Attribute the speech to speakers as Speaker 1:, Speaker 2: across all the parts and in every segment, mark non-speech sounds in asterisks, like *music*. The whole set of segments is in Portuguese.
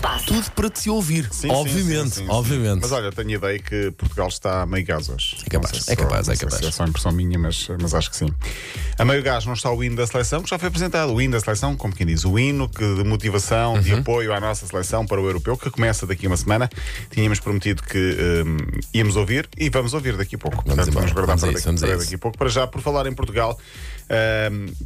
Speaker 1: se passa.
Speaker 2: Tudo para te ouvir.
Speaker 3: Sim,
Speaker 2: obviamente,
Speaker 3: sim, sim, sim.
Speaker 2: obviamente.
Speaker 3: Mas olha, tenho a ideia que Portugal está a meio gás hoje.
Speaker 2: É capaz, é capaz,
Speaker 3: só-
Speaker 2: é capaz.
Speaker 3: É só impressão minha, mas, mas acho que sim. A meio gás não está o hino da seleção, que já foi apresentado. O hino da seleção, como quem diz, o hino que, de motivação,
Speaker 2: Uhum.
Speaker 3: de apoio à nossa seleção para o europeu, que começa daqui a uma semana. Tínhamos prometido que hum, íamos ouvir e vamos ouvir daqui a pouco. Portanto,
Speaker 2: embora.
Speaker 3: vamos guardar
Speaker 2: Vamos
Speaker 3: para,
Speaker 2: isso,
Speaker 3: daqui,
Speaker 2: vamos a
Speaker 3: para daqui a pouco. Para já, por falar em Portugal,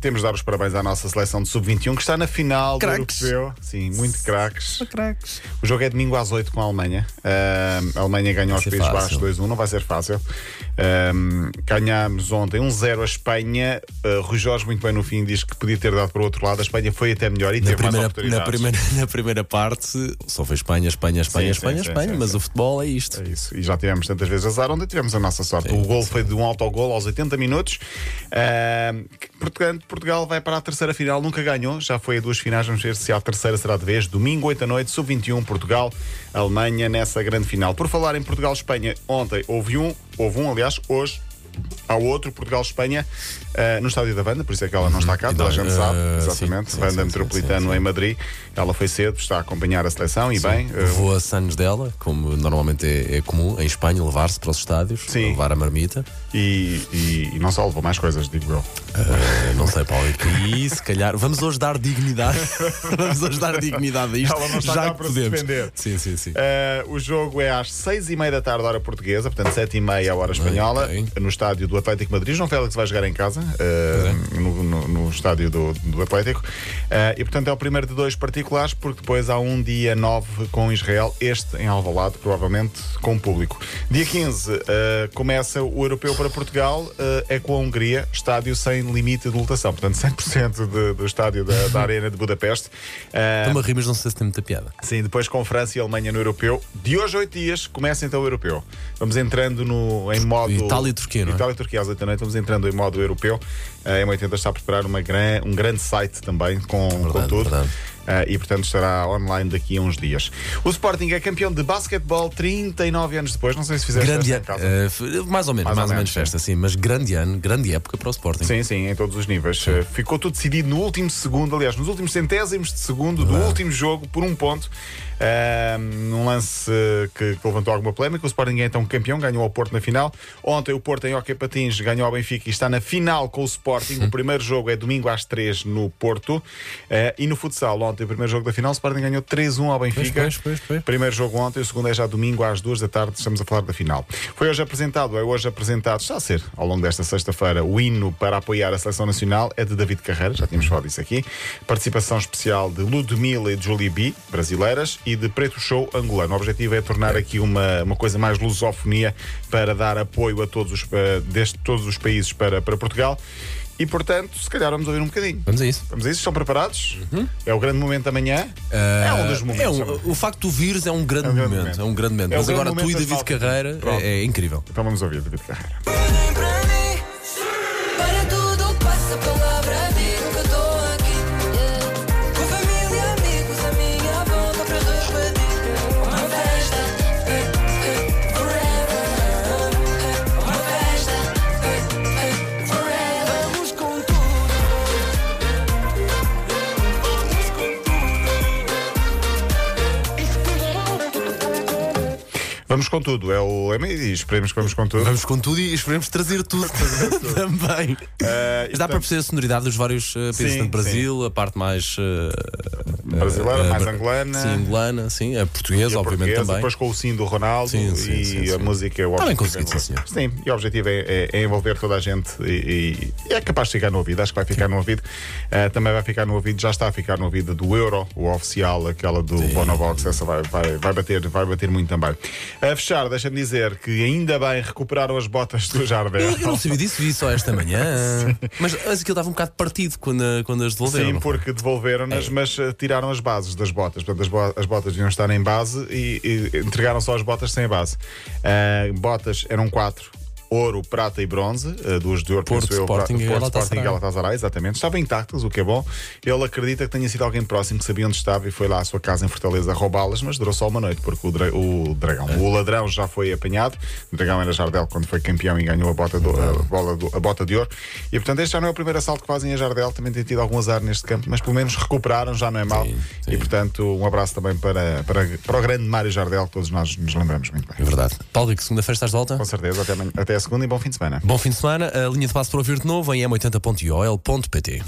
Speaker 3: temos de dar os parabéns à nossa seleção de sub-21, que está na final
Speaker 2: Craques.
Speaker 3: do europeu. Sim, muito craques.
Speaker 2: Craques.
Speaker 3: O jogo é domingo às 8 com a Alemanha. A Alemanha ganhou aos Países. Baixos 2-1, não vai ser fácil. Ahm, ganhámos ontem 1-0 a Espanha. Uh, Rui Jorge, muito bem no fim, diz que podia ter dado para o outro lado. A Espanha foi até melhor e
Speaker 2: Na
Speaker 3: teve mais
Speaker 2: primeira, na,
Speaker 3: oportunidades.
Speaker 2: primeira, *laughs* na primeira parte, só foi Espanha, Espanha, Espanha,
Speaker 3: Sim,
Speaker 2: Espanha,
Speaker 3: sim,
Speaker 2: Espanha,
Speaker 3: sim,
Speaker 2: mas
Speaker 3: sim.
Speaker 2: o futebol é isto.
Speaker 3: É isso. E já tivemos tantas vezes azar onde tivemos a nossa sorte.
Speaker 2: Sim,
Speaker 3: o gol foi de um autogol aos 80 minutos. Portanto, Portugal vai para a terceira final. Nunca ganhou. Já foi a duas finais. Vamos ver se a terceira será de vez. Domingo, 8 da noite, sub-21, Portugal, Alemanha nessa grande final. Por falar em Portugal-Espanha, ontem houve um, houve um, aliás, hoje. Há outro, Portugal-Espanha, ah, no estádio da Vanda, por isso é que ela não está cá, toda a gente
Speaker 2: Então,
Speaker 3: sabe, exatamente.
Speaker 2: sim,
Speaker 3: Vanda Metropolitano em Madrid. Ela foi cedo, está a acompanhar a seleção e bem. ah,
Speaker 2: Levou a Sanos dela, como normalmente é, é comum em Espanha, levar-se para os estádios,
Speaker 3: Sim.
Speaker 2: levar a marmita.
Speaker 3: E, e- e não só levou mais coisas, digo eu.
Speaker 2: Uh, não sei, Paulo, e se calhar. Vamos hoje dar dignidade. *laughs* vamos hoje dar dignidade a isto.
Speaker 3: Ela não está
Speaker 2: já
Speaker 3: cá para se
Speaker 2: podemos.
Speaker 3: defender.
Speaker 2: Sim, sim, sim.
Speaker 3: Uh, o jogo é às seis e meia da tarde, hora portuguesa, portanto sete e meia, hora espanhola, no estádio do Atlético de Madrid. João Félix vai jogar em casa, uh, no, no- no estádio do, do Atlético. Uh, e portanto é o primeiro de dois particulares, porque depois há um dia nove com Israel, este em Alvalade, provavelmente com público. Dia 15 uh, começa o europeu para Portugal, é com a Hungria, estádio sem limite de lotação, portanto 100% de- do estádio da, da *laughs* Arena de Budapeste.
Speaker 2: Toma rimas, não sei se tem muita piada.
Speaker 3: Sim, depois com França e Alemanha no europeu. De hoje a oito dias começa então o europeu. Vamos entrando no, em modo.
Speaker 2: Itália e Turquia, não é?
Speaker 3: Itália e Turquia às 8 da noite, vamos entrando em modo europeu. A M80 está a preparar uma gran, um grande site também com, com
Speaker 2: Verdade,
Speaker 3: tudo.
Speaker 2: verdade.
Speaker 3: Ah, e portanto estará online daqui a uns dias. O Sporting é campeão de basquetebol 39 anos depois. Não sei se fizeste
Speaker 2: Grande
Speaker 3: esta em
Speaker 2: ano.
Speaker 3: casa.
Speaker 2: eh, f- mais ou menos,
Speaker 3: Mais
Speaker 2: mais,
Speaker 3: ou menos,
Speaker 2: festa, sim. Mas grande ano, grande época para o Sporting.
Speaker 3: Sim, sim, em todos os níveis. Uh, Ficou tudo decidido no último segundo, aliás, nos últimos centésimos de segundo do último jogo, por um ponto. Uh, num lance uh, que, que levantou alguma polémica. O Sporting é então campeão, ganhou ao Porto na final. Ontem o Porto em Hockey Patins ganhou ao Benfica e está na final com o Sporting. O primeiro jogo é domingo às 3 no Porto. Uh, e no futsal, ontem, o primeiro jogo da final, o Sporting ganhou 3-1 ao Benfica.
Speaker 2: pois, pois, pois.
Speaker 3: Primeiro jogo ontem, o segundo é já domingo às duas da tarde. Estamos a falar da final. Foi hoje apresentado, é hoje apresentado, está a ser ao longo desta sexta-feira, o hino para apoiar a seleção nacional. É de David Carreira, já tínhamos falado disso aqui. Participação especial de Ludmilla e de Julie B, brasileiras, e de Preto Show angolano. O objetivo é tornar aqui uma, uma coisa mais lusofonia para dar apoio a todos os, eh, deste, todos os países para, para Portugal. E portanto, se calhar vamos ouvir um bocadinho.
Speaker 2: Vamos a isso.
Speaker 3: Vamos a isso? Estão preparados? É o grande momento da manhã? é um dos
Speaker 2: É
Speaker 3: momentos.
Speaker 2: um- o facto de tu vires é um grande,
Speaker 3: É um grande
Speaker 2: momento,
Speaker 3: momento.
Speaker 2: É um grande momento.
Speaker 3: É um
Speaker 2: Mas
Speaker 3: grande
Speaker 2: agora tu e
Speaker 3: momento
Speaker 2: David
Speaker 3: da
Speaker 2: Carreira é, é incrível.
Speaker 3: Então vamos ouvir David Carreira.
Speaker 1: Vamos com tudo,
Speaker 3: é o lema e esperemos que vamos com tudo.
Speaker 2: Vamos com tudo e esperemos trazer tudo *laughs* também.
Speaker 3: Eh,
Speaker 2: Mas dá para perceber a sonoridade dos vários uh, países,
Speaker 3: Sim,
Speaker 2: tanto Brasil, a parte mais uh,
Speaker 3: Brasileira,
Speaker 2: uh,
Speaker 3: mais angolana.
Speaker 2: Sim, angolana, sim, a portuguesa,
Speaker 3: a
Speaker 2: obviamente
Speaker 3: portuguesa,
Speaker 2: também.
Speaker 3: Depois com o sim do Ronaldo
Speaker 2: Sim, sim,
Speaker 3: e
Speaker 2: sim,
Speaker 3: a
Speaker 2: sim.
Speaker 3: música. O
Speaker 2: Está bem
Speaker 3: objetivo
Speaker 2: conseguido, sim,
Speaker 3: é, sim, e o objetivo é, é- é envolver toda a gente e, e é capaz de ficar no ouvido. Acho que vai ficar no ouvido. Eh, também vai ficar no ouvido, já está a ficar no ouvido do Euro, o oficial, aquela do Bonovox. Essa vai, vai, vai, bater, vai bater muito também. A fechar, deixa-me dizer que ainda bem recuperaram as botas do Jardel.
Speaker 2: Eu, eu não sabia disso, vi só esta manhã. *laughs* Mas, mas aquilo estava um bocado partido quando, quando as devolveram.
Speaker 3: Sim, porque devolveram-nas, mas eh, tiraram as bases das botas. Portanto, as, bo- as botas deviam estar em base e, e entregaram só as botas sem a base. Ah, botas eram quatro. Ouro, prata e bronze, eh, duas de ouro,
Speaker 2: Porto,
Speaker 3: penso eu,
Speaker 2: Sporting
Speaker 3: pra-
Speaker 2: e
Speaker 3: Porto. Sporting e Galatasaray, exatamente. Estavam intactas, o que é bom. Ele acredita que tenha sido alguém próximo que sabia onde estava e foi lá à sua casa em Fortaleza roubá-las, mas durou só uma noite, porque o, dra- o dragão, o ladrão já foi apanhado. O dragão era Jardel quando foi campeão e ganhou a bota, do- a, bola do- a bota de ouro. E portanto, este já não é o primeiro assalto que fazem a Jardel, também tem tido algum azar neste campo, mas pelo menos recuperaram, já não é mau.
Speaker 2: Sim, sim.
Speaker 3: E portanto, um abraço também para, para, para o grande Mário Jardel, que todos nós nos lembramos muito bem.
Speaker 2: É verdade. Paulo Rico, segunda-feira estás de volta?
Speaker 3: Com certeza, até, amanhã- até a segunda e bom fim de semana.
Speaker 2: Bom fim de semana. A linha de passo para ouvir de novo em m80.ol.pt.